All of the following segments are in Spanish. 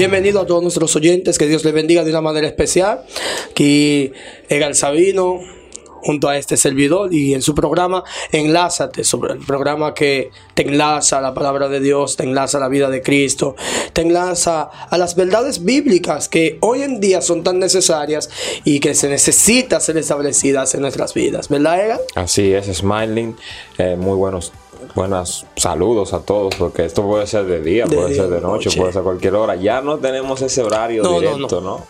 Bienvenido a todos nuestros oyentes, que Dios les bendiga de una manera especial. Aquí Egal Sabino, junto a este servidor y en su programa Enlázate, sobre el programa que te enlaza a la palabra de Dios, te enlaza a la vida de Cristo, te enlaza a las verdades bíblicas que hoy en día son tan necesarias y que se necesita ser establecidas en nuestras vidas, ¿verdad, Egal? Así es, Smiling, eh, muy buenos buenos saludos a todos, porque esto puede ser de día, De puede día, ser de noche, noche. puede ser cualquier hora. Ya no tenemos ese horario No, no, directo, ¿no?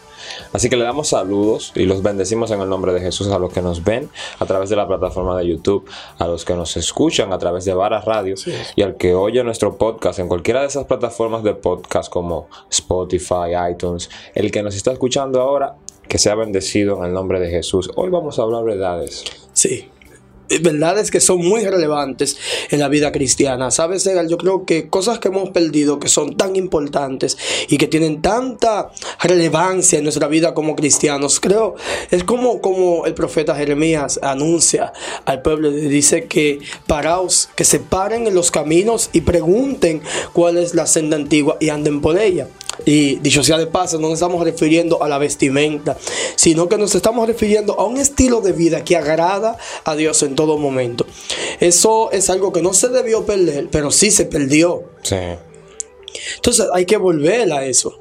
Así que le damos saludos y los bendecimos en el nombre de Jesús a los que nos ven a través de la plataforma de YouTube, a los que nos escuchan a través de Vara Radio y al que oye nuestro podcast en cualquiera de esas plataformas de podcast como Spotify, iTunes, el que nos está escuchando ahora, que sea bendecido en el nombre de Jesús. Hoy vamos a hablar verdades. Sí. Verdades que son muy relevantes en la vida cristiana. ¿Sabes, Egal? Yo creo que cosas que hemos perdido, que son tan importantes y que tienen tanta relevancia en nuestra vida como cristianos, creo, es como, como el profeta Jeremías anuncia al pueblo, dice que paraos, que se paren en los caminos y pregunten cuál es la senda antigua y anden por ella. Y dicho sea de paso, no nos estamos refiriendo a la vestimenta, sino que nos estamos refiriendo a un estilo de vida que agrada a Dios en todo momento. Eso es algo que no se debió perder, pero sí se perdió. Sí. Entonces hay que volver a eso.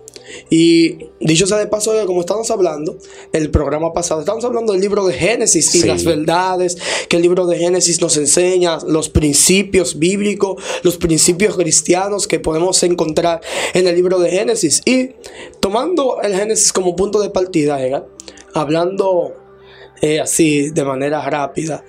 Y dicho sea de paso, como estamos hablando, el programa pasado, estamos hablando del libro de Génesis y Sí. las verdades que el libro de Génesis nos enseña, los principios bíblicos, los principios cristianos que podemos encontrar en el libro de Génesis. Y tomando el Génesis como punto de partida, hablando eh, así de manera rápida,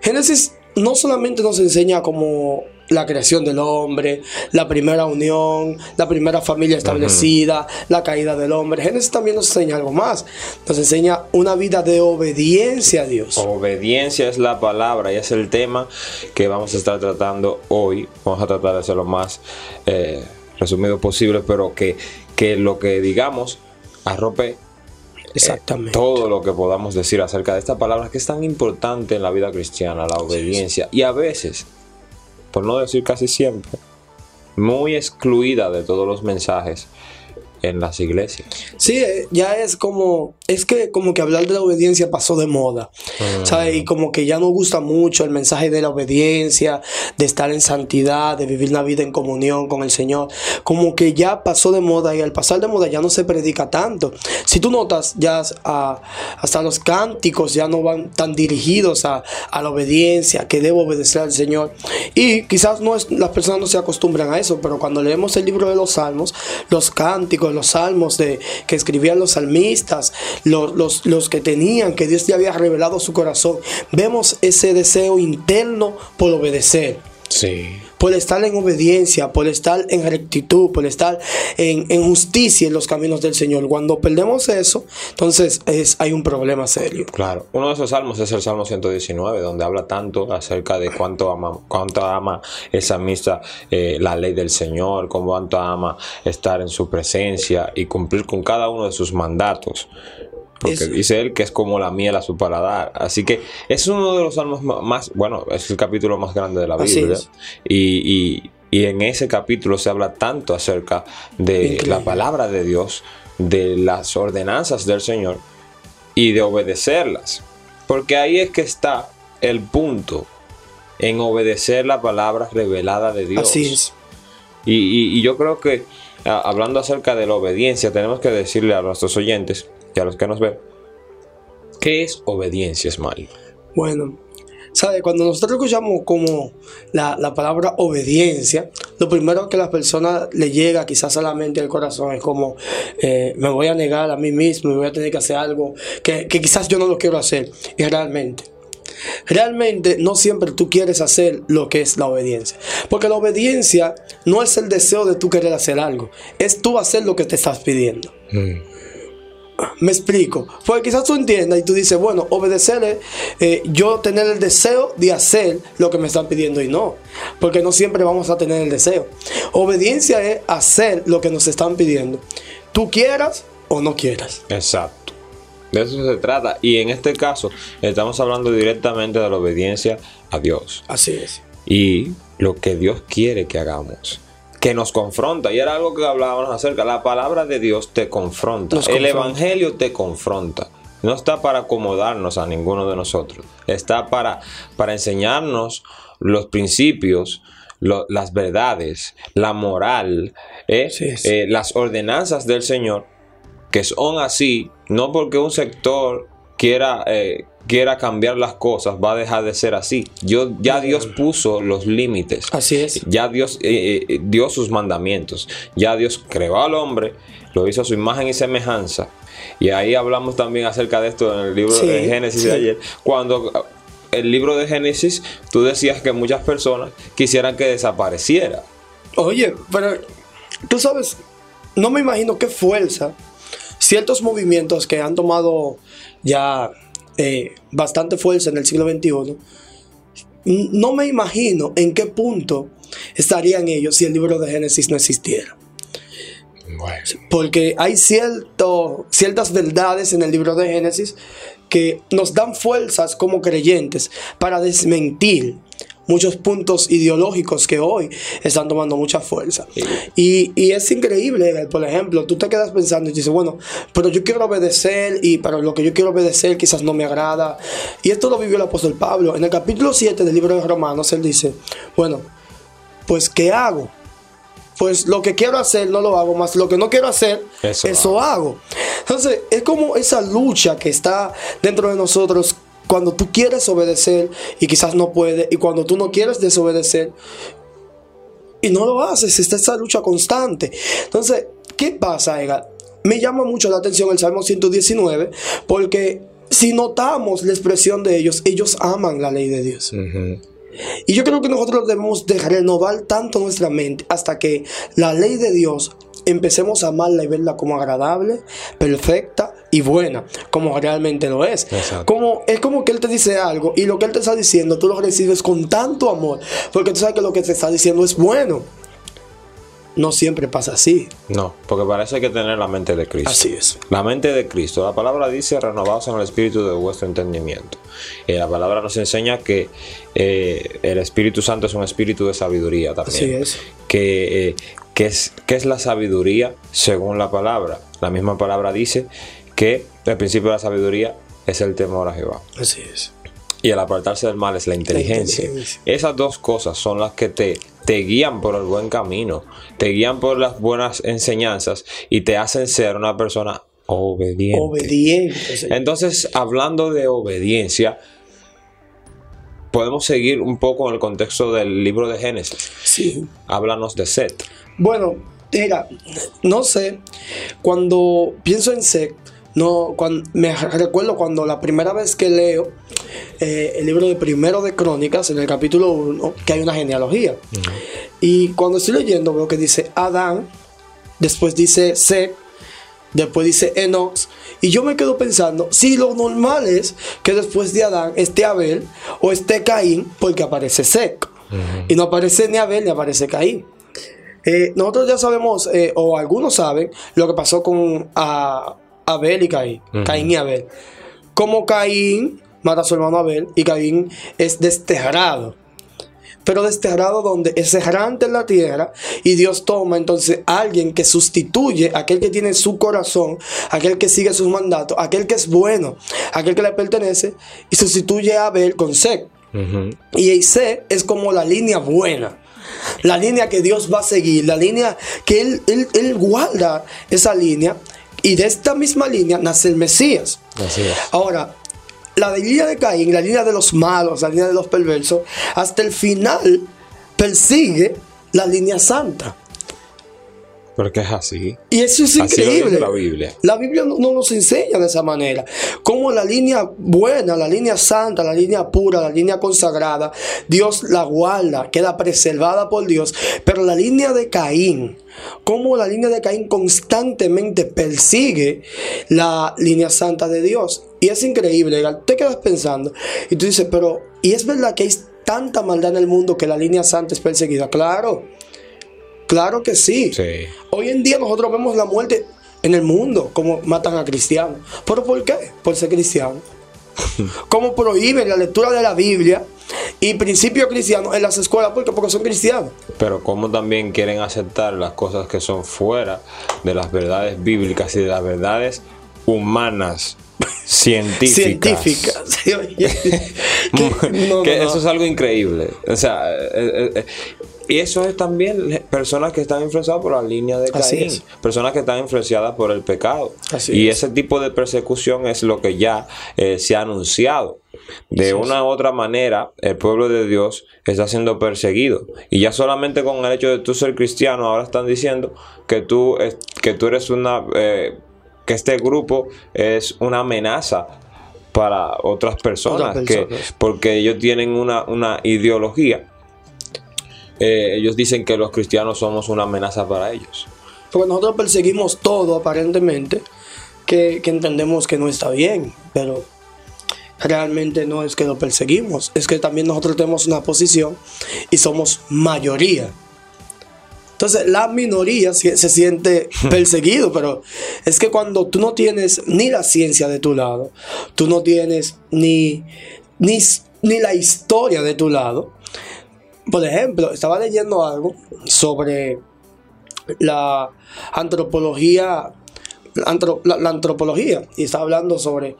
Génesis no solamente nos enseña como la creación del hombre, la primera unión, la primera familia establecida, la caída del hombre. Génesis también nos enseña algo más. Nos enseña una vida de obediencia a Dios. Obediencia es la palabra y es el tema que vamos a estar tratando hoy. Vamos a tratar de hacerlo lo más eh, resumido posible, pero que, que lo que digamos arrope eh, Exactamente. todo lo que podamos decir acerca de esta palabra que es tan importante en la vida cristiana, la obediencia. Y a veces, por no decir casi siempre, muy excluida de todos los mensajes en las iglesias. Sí, eh, ya es como, es que como que hablar de la obediencia pasó de moda, ¿sabes? Y como que ya no gusta mucho el mensaje de la obediencia, de estar en santidad, de vivir una vida en comunión con el Señor, como que ya pasó de moda y al pasar de moda ya no se predica tanto. Si tú notas, ya ah, hasta los cánticos ya no van tan dirigidos a, a la obediencia, que debo obedecer al Señor. Y quizás no es, las personas no se acostumbran a eso, pero cuando leemos el libro de los salmos, los cánticos, los salmos de, que escribían los salmistas, los, los, que tenían, que Dios le había revelado su corazón, vemos ese deseo interno por obedecer Sí. Por estar en obediencia, por estar en rectitud, por estar en, justicia en los caminos del Señor. Cuando perdemos eso, entonces es, hay un problema serio. Claro, uno de esos salmos es el Salmo 119, donde habla tanto acerca de cuánto ama, cuánto ama esa misa, eh, la ley del Señor, cuánto ama estar en su presencia y cumplir con cada uno de sus mandatos. Porque dice él que es como la miel a su paladar. Así que es uno de los salmos más, bueno, es el capítulo más grande de la Biblia. Y, y- y en ese capítulo se habla tanto acerca de Increíble. la palabra de Dios, de las ordenanzas del Señor y de obedecerlas. Porque ahí es que está el punto en obedecer la palabra revelada de Dios. Así es. Y, y- y yo creo que a- hablando acerca de la obediencia, tenemos que decirle a nuestros oyentes y a los que nos ven, ¿qué es obediencia, Ismael? Bueno, ¿sabe? Cuando nosotros escuchamos como la, la palabra obediencia, lo primero que a la persona le llega quizás a la mente al corazón es como, eh, me voy a negar a mí mismo, me voy a tener que hacer algo que, que quizás yo no lo quiero hacer. Y realmente, realmente no siempre tú quieres hacer lo que es la obediencia. Porque la obediencia no es el deseo de tú querer hacer algo, es tú hacer lo que te estás pidiendo. Me explico. Porque quizás tú entiendas y tú dices, bueno, obedecer es eh, yo tener el deseo de hacer lo que me están pidiendo y no. Porque no siempre vamos a tener el deseo. Obediencia es hacer lo que nos están pidiendo. Tú quieras o no quieras. Exacto. De eso se trata. Y en este caso, estamos hablando directamente de la obediencia a Dios. Así es. Y lo que Dios quiere que hagamos. Que nos confronta. Y era algo que hablábamos acerca. La palabra de Dios te confronta. Nos El confronta. Evangelio te confronta. No está para acomodarnos a ninguno de nosotros. Está para, para enseñarnos los principios, lo- las verdades, la moral, ¿eh? Sí, sí. Eh, las ordenanzas del Señor, que son así, no porque un sector quiera, eh, quiera cambiar las cosas, va a dejar de ser así. Yo, ya Dios puso los límites. Así es. Ya Dios eh, eh, dio sus mandamientos. Ya Dios creó al hombre, lo hizo a su imagen y semejanza. Y ahí hablamos también acerca de esto en el libro Sí, de Génesis sí. de ayer. Cuando ah, el libro de Génesis, tú decías que muchas personas quisieran que desapareciera. Oye, pero tú sabes, no me imagino qué fuerza ciertos movimientos que han tomado ya eh, bastante fuerza en el siglo XXI, no me imagino en qué punto estarían ellos si el libro de Génesis no existiera. Porque hay cierto, ciertas verdades en el libro de Génesis que nos dan fuerzas como creyentes para desmentir muchos puntos ideológicos que hoy están tomando mucha fuerza. Y, y es increíble, por ejemplo, tú te quedas pensando y dices, bueno, pero yo quiero obedecer y para lo que yo quiero obedecer quizás no me agrada. Y esto lo vivió el apóstol Pablo. En el capítulo 7 del libro de Romanos, él dice, bueno, pues ¿qué hago? Pues lo que quiero hacer no lo hago, más lo que no quiero hacer, Eso eso, hago. Entonces, es como esa lucha que está dentro de nosotros cuando tú quieres obedecer y quizás no puedes, y cuando tú no quieres desobedecer y no lo haces, está esa lucha constante. Entonces, ¿qué pasa, Edgar? Me llama mucho la atención el Salmo 119 porque si notamos la expresión de ellos, ellos aman la ley de Dios. Y yo creo que nosotros debemos de renovar tanto nuestra mente hasta que la ley de Dios empecemos a amarla y verla como agradable, perfecta y buena, como realmente lo es. Exacto. Como, es como que Él te dice algo y lo que Él te está diciendo tú lo recibes con tanto amor, porque tú sabes que lo que te está diciendo es bueno. No siempre pasa así. No, porque para eso hay que tener la mente de Cristo. Así es. La mente de Cristo. La palabra dice renovados en el espíritu de vuestro entendimiento. Eh, la palabra nos enseña que eh, el Espíritu Santo es un espíritu de sabiduría también. Así es. Que, eh, que es, que es la sabiduría según la palabra. La misma palabra dice que el principio de la sabiduría es el temor a Jehová. Así es. Y el apartarse del mal es la inteligencia. inteligencia. Esas dos cosas son las que te, te guían por el buen camino, te guían por las buenas enseñanzas y te hacen ser una persona obediente. Obediente. Señor. Entonces, hablando de obediencia, podemos seguir un poco en el contexto del libro de Génesis. Sí. Háblanos de Seth. Bueno, mira, no sé, cuando pienso en Seth, no, cuando, me recuerdo cuando la primera vez que leo eh, el libro de Primero de Crónicas, en el capítulo 1, que hay una genealogía. Y cuando estoy leyendo veo que dice Adán, después dice Seth, después dice Enox, y yo me quedo pensando, si lo normal es que después de Adán esté Abel o esté Caín, porque aparece Seth. Y no aparece ni Abel ni aparece Caín. Eh, nosotros ya sabemos, eh, o algunos saben, lo que pasó con ah, Abel y Caín. Caín y Abel. Como Caín mata a su hermano Abel y Caín es desterrado. Pero desterrado donde es errante en la tierra y Dios toma entonces a alguien que sustituye a aquel que tiene su corazón, aquel que sigue sus mandatos, aquel que es bueno, aquel que le pertenece y sustituye a Abel con Seth. Y Seth es como la línea buena. La línea que Dios va a seguir, la línea que Él, él, él guarda esa línea. Y de esta misma línea nace el Mesías. Así es. Ahora, la línea de Caín, la línea de los malos, la línea de los perversos, hasta el final persigue la línea santa. Porque es así. Y eso es Así increíble. la Biblia. La Biblia no, no nos enseña de esa manera. Como la línea buena, la línea santa, la línea pura, la línea consagrada, Dios la guarda, queda preservada por Dios. Pero la línea de Caín, como la línea de Caín constantemente persigue la línea santa de Dios. Y es increíble, te quedas pensando y tú dices, pero, ¿y es verdad que hay tanta maldad en el mundo que la línea santa es perseguida? Claro, claro que sí. Sí. Hoy en día nosotros vemos la muerte en el mundo, como matan a cristianos. ¿Pero por qué? Por ser cristiano. Como prohíben la lectura de la Biblia y principio cristiano en las escuelas porque porque son cristianos. Pero como también quieren aceptar las cosas que son fuera de las verdades bíblicas y de las verdades humanas científicas. Científicas. Sí, oye. Que- no, que no, no. eso es algo increíble. O sea, eh, eh, eh, y eso es también personas que están influenciadas por la línea de Caín, personas que están influenciadas por el pecado. Así y es. ese tipo de persecución es lo que ya eh, se ha anunciado. De una u otra manera, el pueblo de Dios está siendo perseguido. Y ya solamente con el hecho de tú ser cristiano, ahora están diciendo que tú, que tú eres una... eh, que este grupo es una amenaza para otras personas, Otras que personas. porque ellos tienen una, una ideología. Eh, ellos dicen que los cristianos somos una amenaza para ellos. Porque nosotros perseguimos todo aparentemente, que, que entendemos que no está bien, pero realmente no es que lo perseguimos, es que también nosotros tenemos una posición y somos mayoría. Entonces la minoría se, se siente perseguido, pero es que cuando tú no tienes ni la ciencia de tu lado, tú no tienes ni, ni, ni la historia de tu lado. Por ejemplo, estaba leyendo algo sobre la antropología, antro- la, la antropología, y está hablando sobre,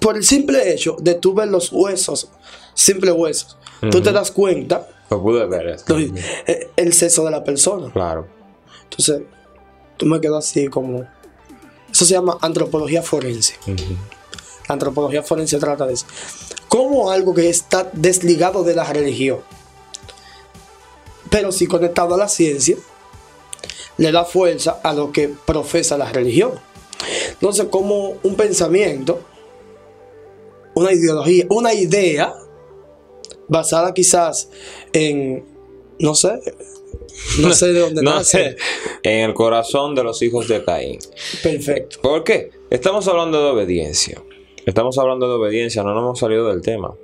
por el simple hecho de tú ver los huesos, simples huesos, tú te das cuenta Lo pude ver. esto. lo- eh, el sexo de la persona. Claro. Entonces, tú me quedas así como... Eso se llama antropología forense. La antropología forense trata de eso. Como algo que está desligado de la religión, pero sí conectado a la ciencia, le da fuerza a lo que profesa la religión. Entonces, como un pensamiento, una ideología, una idea basada quizás en, no sé, no sé de dónde No nace. sé, en el corazón de los hijos de Caín. Perfecto. ¿Por qué? Estamos hablando de obediencia. Estamos hablando de obediencia, no nos hemos salido del tema.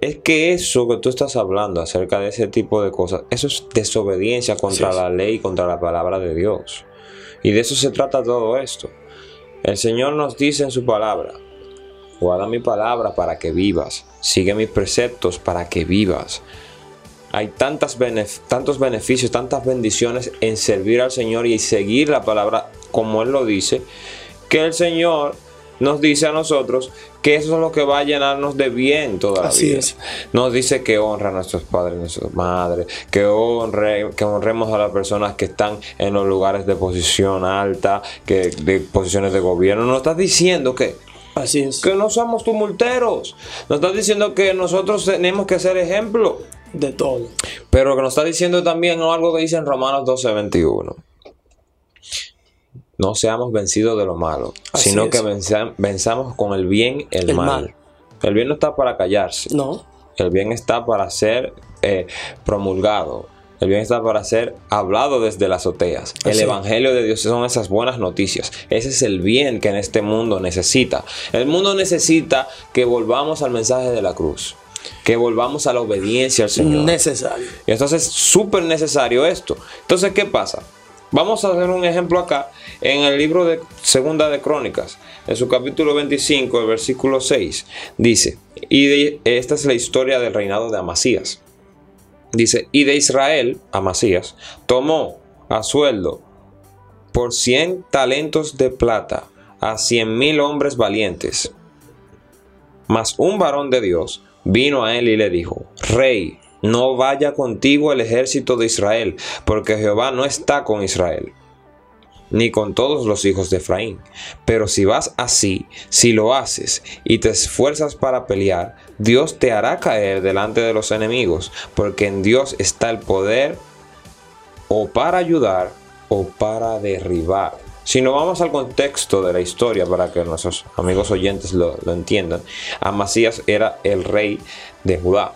Es que eso que tú estás hablando acerca de ese tipo de cosas, eso es desobediencia contra Sí, sí. la ley, contra la palabra de Dios. Y de eso se trata todo esto. El Señor nos dice en su palabra, guarda mi palabra para que vivas, sigue mis preceptos para que vivas. Hay tantas benef- tantos beneficios, tantas bendiciones en servir al Señor y seguir la palabra como Él lo dice, que el Señor nos dice a nosotros que eso es lo que va a llenarnos de bien toda la Así vida. es. Nos dice que honra a nuestros padres, a nuestras madres, que, honre, que honremos a las personas que están en los lugares de posición alta, que, de posiciones de gobierno. Nos está diciendo que Así es. que no somos tumulteros. Nos está diciendo que nosotros tenemos que ser ejemplo. De todo. Pero que nos está diciendo también algo que dice en Romanos 12, 21. No seamos vencidos de lo malo, Así sino es. que venza- venzamos con el bien el, El mal. mal. El bien no está para callarse. No. El bien está para ser eh, promulgado. El bien está para ser hablado desde las azoteas. El. Evangelio de Dios son esas buenas noticias. Ese es el bien que en este mundo necesita. El mundo necesita que volvamos al mensaje de la cruz. Que volvamos a la obediencia al Señor. Necesario. Y entonces es súper necesario esto. Entonces, ¿qué pasa? Vamos a hacer un ejemplo acá en el libro de Segunda de Crónicas, en su capítulo 25, el versículo 6. Dice, y esta es la historia del reinado de Amasías. Dice, y de Israel, Amasías, tomó a sueldo por 100 talentos de plata a 100 mil hombres valientes. Mas un varón de Dios vino a él y le dijo, Rey, no vaya contigo el ejército de Israel, porque Jehová no está con Israel, ni con todos los hijos de Efraín. Pero si vas así, si lo haces y te esfuerzas para pelear, Dios te hará caer delante de los enemigos, porque en Dios está el poder o para ayudar o para derribar. Si nos vamos al contexto de la historia para que nuestros amigos oyentes lo, lo entiendan, Amasías era el rey de Judá.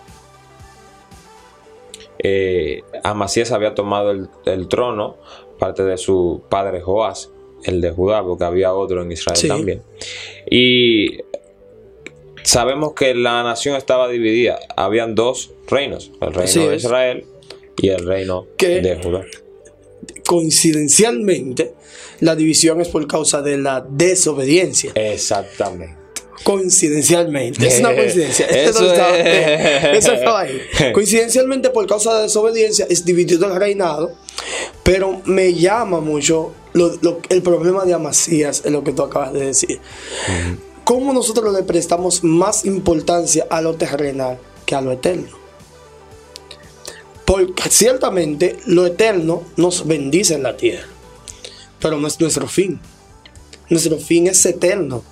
Eh, Amasías había tomado el, el trono, parte de su padre Joás, el de Judá, porque había otro en Israel Sí. también. Y sabemos que la nación estaba dividida. Habían dos reinos, el reino Así de es. Israel y el reino Que- de Judá. Coincidencialmente, la división es por causa de la desobediencia. Exactamente. Coincidencialmente. Es una Eh, coincidencia. eso no estaba, es. eso estaba ahí. Coincidencialmente, por causa de desobediencia, es dividido el reinado. Pero me llama mucho lo- lo- el problema de Amasías, en lo que tú acabas de decir. ¿Cómo nosotros le prestamos más importancia a lo terrenal que a lo eterno? Porque ciertamente lo eterno nos bendice en la tierra, pero no es nuestro fin. Nuestro fin es eterno.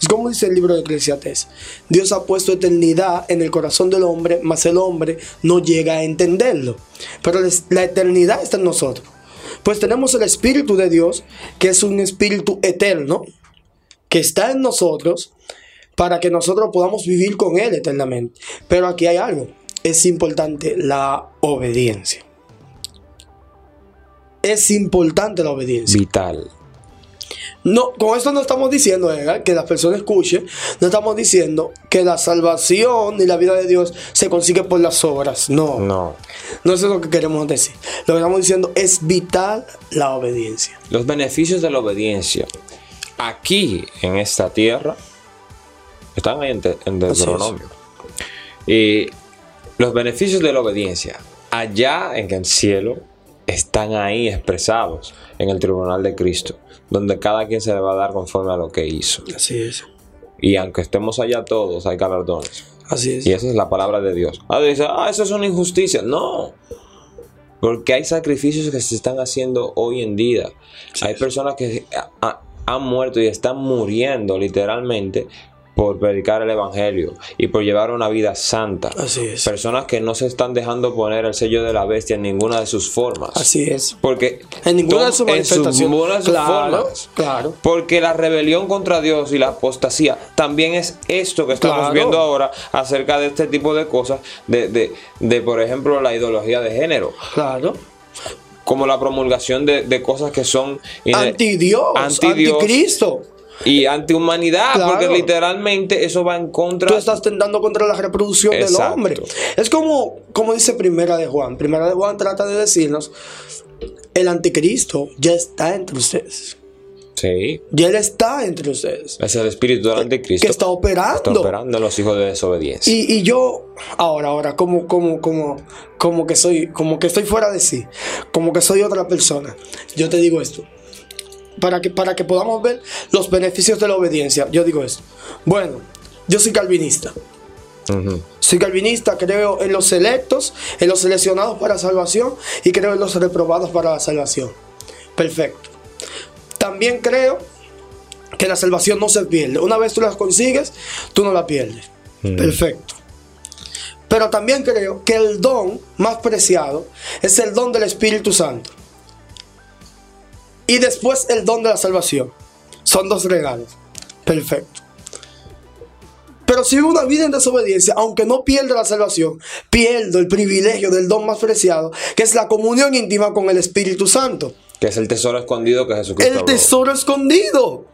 Es como dice el libro de Eclesiastés. Dios ha puesto eternidad en el corazón del hombre, mas el hombre no llega a entenderlo. Pero la eternidad está en nosotros. Pues tenemos el Espíritu de Dios, que es un Espíritu eterno, que está en nosotros, para que nosotros podamos vivir con Él eternamente. Pero aquí hay algo. Es importante la obediencia. Es importante la obediencia. Vital. No, con esto no estamos diciendo, Edgar, que las personas escuchen, no estamos diciendo que la salvación y la vida de Dios se consigue por las obras. No, no, No. eso es lo que queremos decir. Lo que estamos diciendo es vital la obediencia. Los beneficios de la obediencia aquí en esta tierra están ahí en, en Deuteronomio. Y los beneficios de la obediencia allá en el cielo están ahí expresados en el tribunal de Cristo, donde cada quien se le va a dar conforme a lo que hizo. Así es. Y aunque estemos allá todos, hay galardones. Así es. Y esa es la palabra de Dios. Ah, dice, ah, eso es una injusticia. No. Porque hay sacrificios que se están haciendo hoy en día. hay personas que ah, ah, han muerto y están muriendo literalmente por predicar el evangelio y por llevar una vida santa. Así es. Personas que no se están dejando poner el sello de la bestia en ninguna de sus formas. Así es. Porque En ninguna de sus manifestaciones. ninguna de sus Claro, formas. claro. Porque la rebelión contra Dios y la apostasía también es esto que estamos Claro. viendo ahora acerca de este tipo de cosas, de, de, de, por ejemplo, la ideología de género, Claro. como la promulgación de, de cosas que son ine- Antidios, antidios anticristo. Y antihumanidad, Claro. porque literalmente eso va en contra. Tú estás tentando contra la reproducción Exacto. del hombre. Es como, como dice Primera de Juan. Primera de Juan trata de decirnos, el anticristo ya está entre ustedes. Sí, Ya él está entre ustedes. es el espíritu del anticristo Que está operando. está operando en los hijos de desobediencia. Y, y yo, ahora, ahora, como, como, como, como que soy, como que estoy fuera de sí, como que soy otra persona. Yo te digo esto. Para que, para que podamos ver los beneficios de la obediencia. Yo digo esto. Bueno, yo soy calvinista. Soy calvinista, creo en los selectos, en los seleccionados para salvación y creo en los reprobados para la salvación. Perfecto. También creo que la salvación no se pierde. Una vez tú la consigues, tú no la pierdes. Perfecto. Pero también creo que el don más preciado es el don del Espíritu Santo. Y después el don de la salvación. Son dos regalos. Perfecto. Pero si vivo una vida en desobediencia, aunque no pierda la salvación, pierdo el privilegio del don más preciado, que es la comunión íntima con el Espíritu Santo. Que es el tesoro escondido que Jesucristo El habló. tesoro escondido.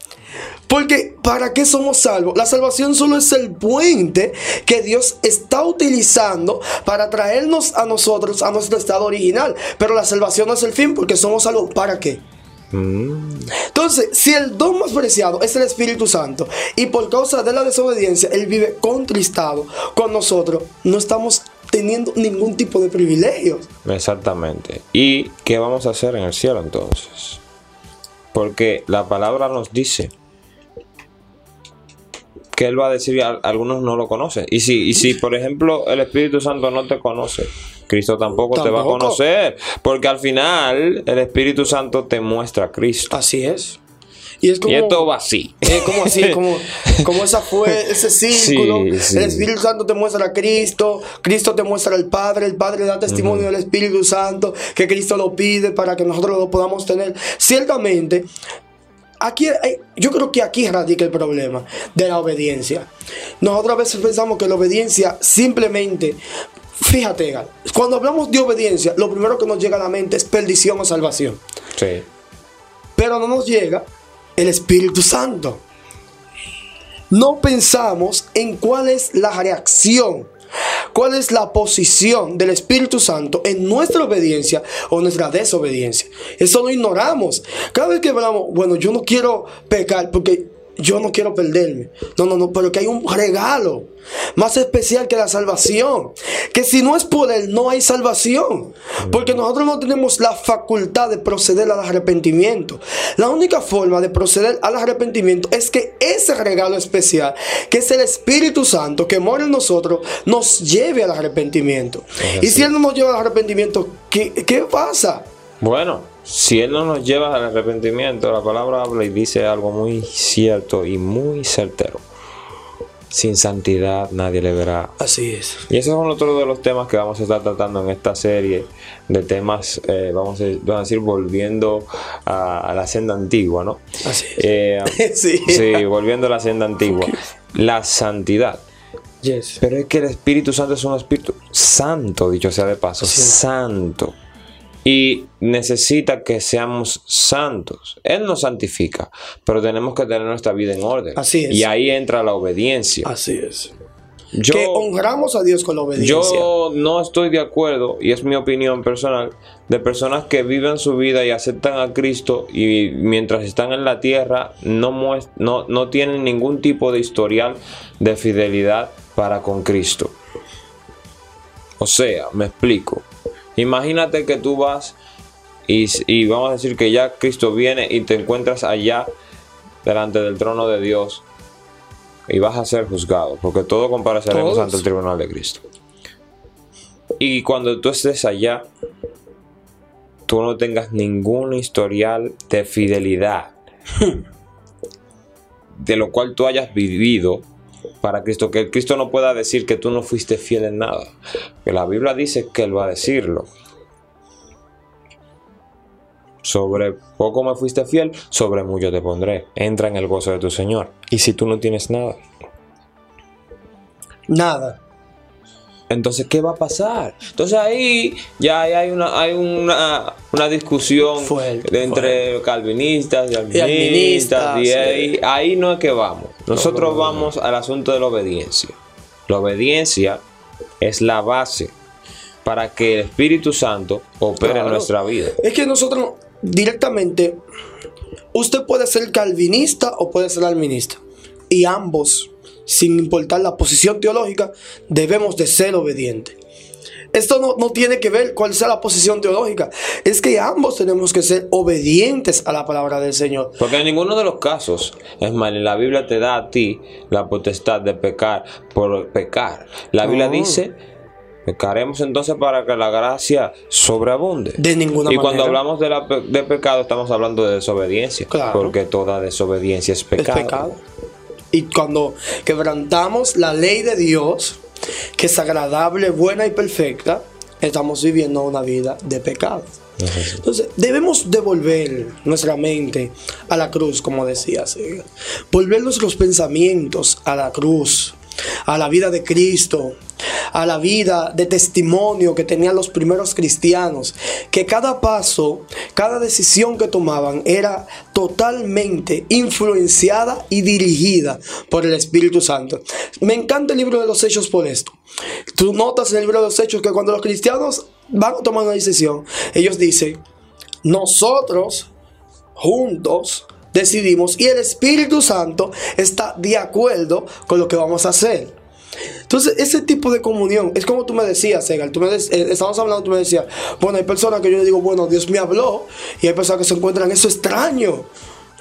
Porque ¿para qué somos salvos? La salvación solo es el puente que Dios está utilizando para traernos a nosotros a nuestro estado original. Pero la salvación no es el fin porque somos salvos. ¿Para qué? Entonces, si el don más preciado es el Espíritu Santo y por causa de la desobediencia Él vive contristado con nosotros, no estamos teniendo ningún tipo de privilegios. Exactamente. ¿Y qué vamos a hacer en el cielo entonces? Porque la palabra nos dice que Él va a decir, "Al- algunos no lo conocen. Y si, y si por ejemplo, el Espíritu Santo no te conoce, Cristo tampoco, te va a conocer. Porque al final el Espíritu Santo te muestra a Cristo. Así es. Y es como... Y esto va así. Eh, como así, como, como esa fue ese círculo. Sí, sí. El Espíritu Santo te muestra a Cristo, Cristo te muestra al Padre, el Padre da testimonio del Espíritu Santo, que Cristo lo pide para que nosotros lo podamos tener. Ciertamente, aquí hay- yo creo que aquí radica el problema de la obediencia. Nosotros a veces pensamos que la obediencia simplemente, fíjate, cuando hablamos de obediencia, lo primero que nos llega a la mente es perdición o salvación Sí. pero no nos llega el Espíritu Santo. No pensamos en cuál es la reacción, cuál es la posición del Espíritu Santo en nuestra obediencia o nuestra desobediencia. Eso lo ignoramos. Cada vez que hablamos, bueno, yo no quiero pecar porque yo no quiero perderme. No, no, no, pero que hay un regalo más especial que la salvación. Que si no es por Él, no hay salvación. Porque nosotros no tenemos la facultad de proceder al arrepentimiento. La única forma de proceder al arrepentimiento es que ese regalo especial, que es el Espíritu Santo que mora en nosotros, nos lleve al arrepentimiento. Y si Él no nos lleva al arrepentimiento, ¿qué, qué pasa? Bueno, si Él no nos lleva al arrepentimiento, la palabra habla y dice algo muy cierto y muy certero. Sin santidad nadie le verá. Así es. Y esos son otros de los temas que vamos a estar tratando en esta serie de temas, eh, vamos, a, decir, volviendo a, la senda antigua, ¿no? Así es. Eh, sí. volviendo a la senda antigua. La santidad. Yes. Pero es que el Espíritu Santo es un Espíritu santo, dicho sea de paso, santo y necesita que seamos santos. Él nos santifica, pero tenemos que tener nuestra vida en orden. Así es. Y ahí entra la obediencia. Así es. que honramos a Dios con la obediencia. Yo no estoy de acuerdo, y es mi opinión personal, de personas que viven su vida y aceptan a Cristo y mientras están en la tierra no, no, no tienen ningún tipo de historial de fidelidad para con Cristo. O sea, me explico. Imagínate que tú vas y, vamos a decir que ya Cristo viene y te encuentras allá delante del trono de Dios y vas a ser juzgado, porque todo compareceremos ante el tribunal de Cristo. Y cuando tú estés allá, tú no tengas ningún historial de fidelidad, de lo cual tú hayas vivido para Cristo, que Cristo no pueda decir que tú no fuiste fiel en nada, que la Biblia dice que Él va a decirlo. Sobre poco me fuiste fiel, sobre mucho te pondré. Entra en el gozo de tu Señor. ¿Y si tú no tienes nada? Nada. Entonces, ¿qué va a pasar? Entonces ahí ya hay una, hay una, discusión entre calvinistas y alministas. Y, ahí, ahí, no es que vamos. Nosotros vamos al asunto de la obediencia. La obediencia es la base para que el Espíritu Santo opere en nuestra vida. Es que nosotros directamente, usted puede ser calvinista o puede ser alminista. Y ambos sin importar la posición teológica, debemos de ser obedientes. Esto no, tiene que ver cuál sea la posición teológica. Es que ambos tenemos que ser obedientes a la palabra del Señor. Porque en ninguno de los casos, es más, la Biblia te da a ti la potestad de pecar por pecar. La Biblia dice, pecaremos entonces para que la gracia sobreabunde. De ninguna y cuando hablamos de, de, pecado, estamos hablando de desobediencia. Porque toda desobediencia es pecado. Es pecado. Y cuando quebrantamos la ley de Dios, que es agradable, buena y perfecta, estamos viviendo una vida de pecado. Entonces, debemos devolver nuestra mente a la cruz, como decía Volver nuestros pensamientos a la cruz, a la vida de Cristo, a la vida de testimonio que tenían los primeros cristianos, que cada paso, cada decisión que tomaban era totalmente influenciada y dirigida por el Espíritu Santo. Me encanta el libro de los Hechos por esto. Tú notas en el libro de los Hechos que cuando los cristianos van a tomar una decisión, ellos dicen, nosotros juntos decidimos y el Espíritu Santo está de acuerdo con lo que vamos a hacer. Entonces, ese tipo de comunión, es como tú me decías, Segal, tú me eh, estamos hablando, tú me decías, bueno, hay personas que yo le digo, bueno, Dios me habló, y hay personas que se encuentran eso extraño.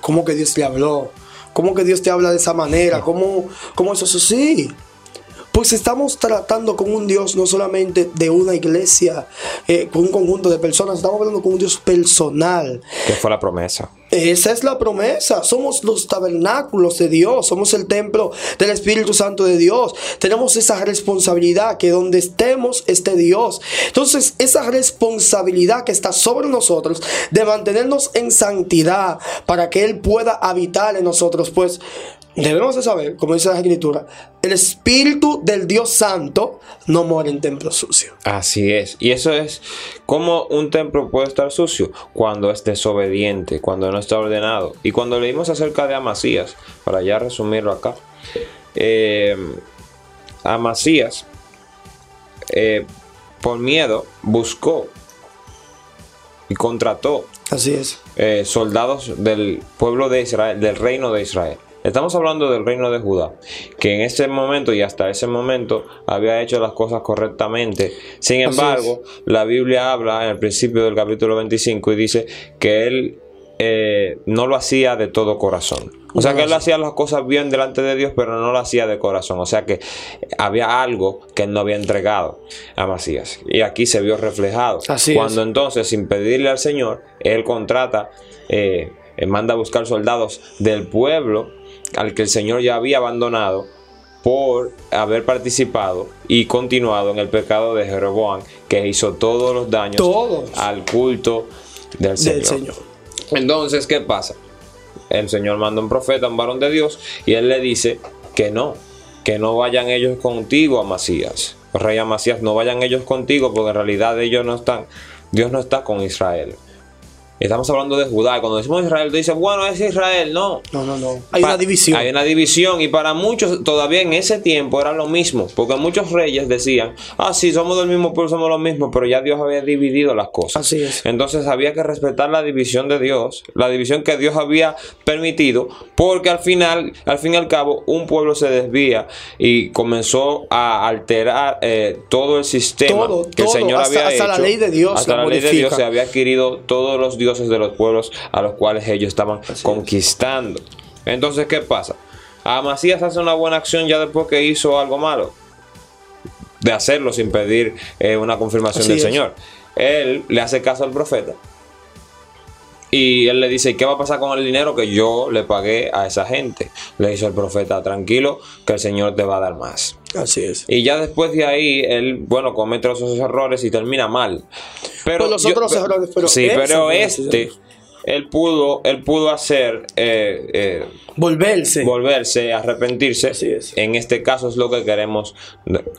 ¿Cómo que Dios te habló? ¿Cómo que Dios te habla de esa manera? ¿Cómo, cómo eso? Eso sí. Pues estamos tratando con un Dios no solamente de una iglesia, eh, con un conjunto de personas, estamos hablando con un Dios personal. Que fue la promesa. Esa es la promesa. Somos los tabernáculos de Dios. Somos el templo del Espíritu Santo de Dios. Tenemos esa responsabilidad que donde estemos esté Dios. Entonces, esa responsabilidad que está sobre nosotros de mantenernos en santidad para que Él pueda habitar en nosotros, pues debemos de saber, como dice la escritura, el espíritu del Dios Santo no muere en templo sucio. Así es. Y eso es como un templo puede estar sucio cuando es desobediente, cuando no está ordenado. Y cuando leímos acerca de Amasías, para ya resumirlo acá, eh, Amasías, eh, por miedo, buscó y contrató Así es. Eh, soldados del pueblo de Israel, del reino de Israel Estamos hablando del reino de Judá, que en ese momento y hasta ese momento había hecho las cosas correctamente. Sin embargo, la Biblia habla en el principio del capítulo 25 y dice que él eh, no lo hacía de todo corazón. O sea que él hacía las cosas bien delante de Dios, pero no lo hacía de corazón. O sea que había algo que él no había entregado a Macías. Y aquí se vio reflejado. Así Cuando entonces, sin pedirle al Señor, él contrata, eh, manda a buscar soldados del pueblo al que el Señor ya había abandonado por haber participado y continuado en el pecado de Jeroboam, que hizo todos los daños al culto del Señor. Entonces, ¿qué pasa? El Señor manda un profeta, un varón de Dios, y él le dice que no, que no vayan ellos contigo, Amasías. Rey Amasías, no vayan ellos contigo, porque en realidad ellos no están, Dios no está con Israel. Estamos hablando de Judá. Cuando decimos Israel, tú dices, bueno, es Israel. No. No, no, no. Hay una división. Hay una división. Y para muchos, todavía en ese tiempo era lo mismo. Porque muchos reyes decían, ah, sí, somos del mismo pueblo, somos lo mismo. Pero ya Dios había dividido las cosas. Así es. Entonces había que respetar la división de Dios. La división que Dios había permitido. Porque al final, al fin y al cabo, un pueblo se desvía y comenzó a alterar eh, todo el sistema que el Señor había hecho. Hasta la ley de Dios. Hasta la ley de Dios se había adquirido todos los dioses de los pueblos a los cuales ellos estaban conquistando. Entonces, ¿qué pasa? Amasías hace una buena acción ya después que hizo algo malo. De hacerlo sin pedir eh, una confirmación del Señor. Él le hace caso al profeta. Y él le dice, ¿qué va a pasar con el dinero que yo le pagué a esa gente? Le dice el profeta, tranquilo, que el Señor te va a dar más. Así es. Y ya después de ahí, él, bueno, comete esos errores y termina mal. Pero pues los otros errores, pero sí, pero este, él pudo, él pudo hacer eh, eh, volverse, volverse, arrepentirse. En este caso es lo que queremos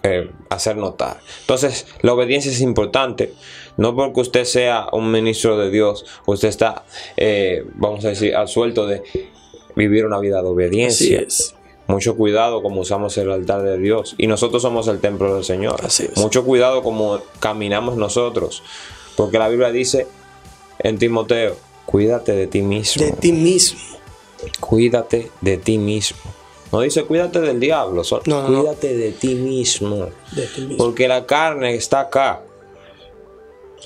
eh, hacer notar. Entonces, la obediencia es importante. No porque usted sea un ministro de Dios, usted está, vamos a decir, al suelto de vivir una vida de obediencia. Así es. Mucho cuidado como usamos el altar de Dios. Y nosotros somos el templo del Señor. Mucho cuidado como caminamos nosotros. Porque la Biblia dice en Timoteo, cuídate de ti mismo. De ti mismo. Cuídate de ti mismo. No dice cuídate del diablo, cuídate De, ti mismo. de ti mismo. Porque la carne está acá.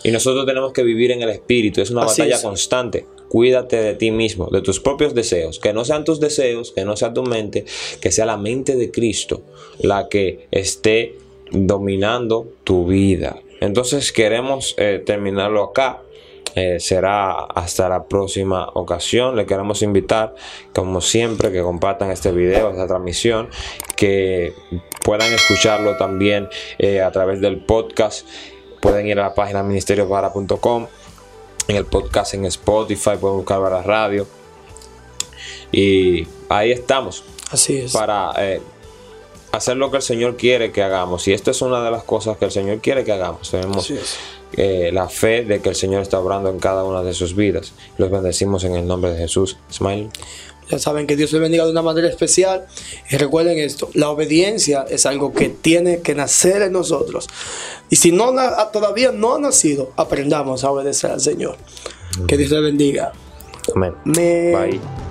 Y nosotros tenemos que vivir en el espíritu. Es una batalla constante cuídate de ti mismo, de tus propios deseos, que no sean tus deseos, que no sea tu mente, que sea la mente de Cristo la que esté dominando tu vida. Entonces queremos eh, terminarlo acá. Eh, será hasta la próxima ocasión. Le queremos invitar, como siempre, que compartan este video, esta transmisión, que puedan escucharlo también eh, a través del podcast. Pueden ir a la página ministeriopara.com en el podcast en Spotify, pueden buscar para radio. Y ahí estamos. Así es. Para eh, hacer lo que el Señor quiere que hagamos. Y esto es una de las cosas que el Señor quiere que hagamos. Tenemos eh, la fe de que el Señor está obrando en cada una de sus vidas. Los bendecimos en el nombre de Jesús. Smile. Ya saben que Dios les bendiga de una manera especial. Y recuerden esto, la obediencia es algo que tiene que nacer en nosotros. Y si no todavía no ha nacido, aprendamos a obedecer al Señor. Que Dios les bendiga. Amén. Bye.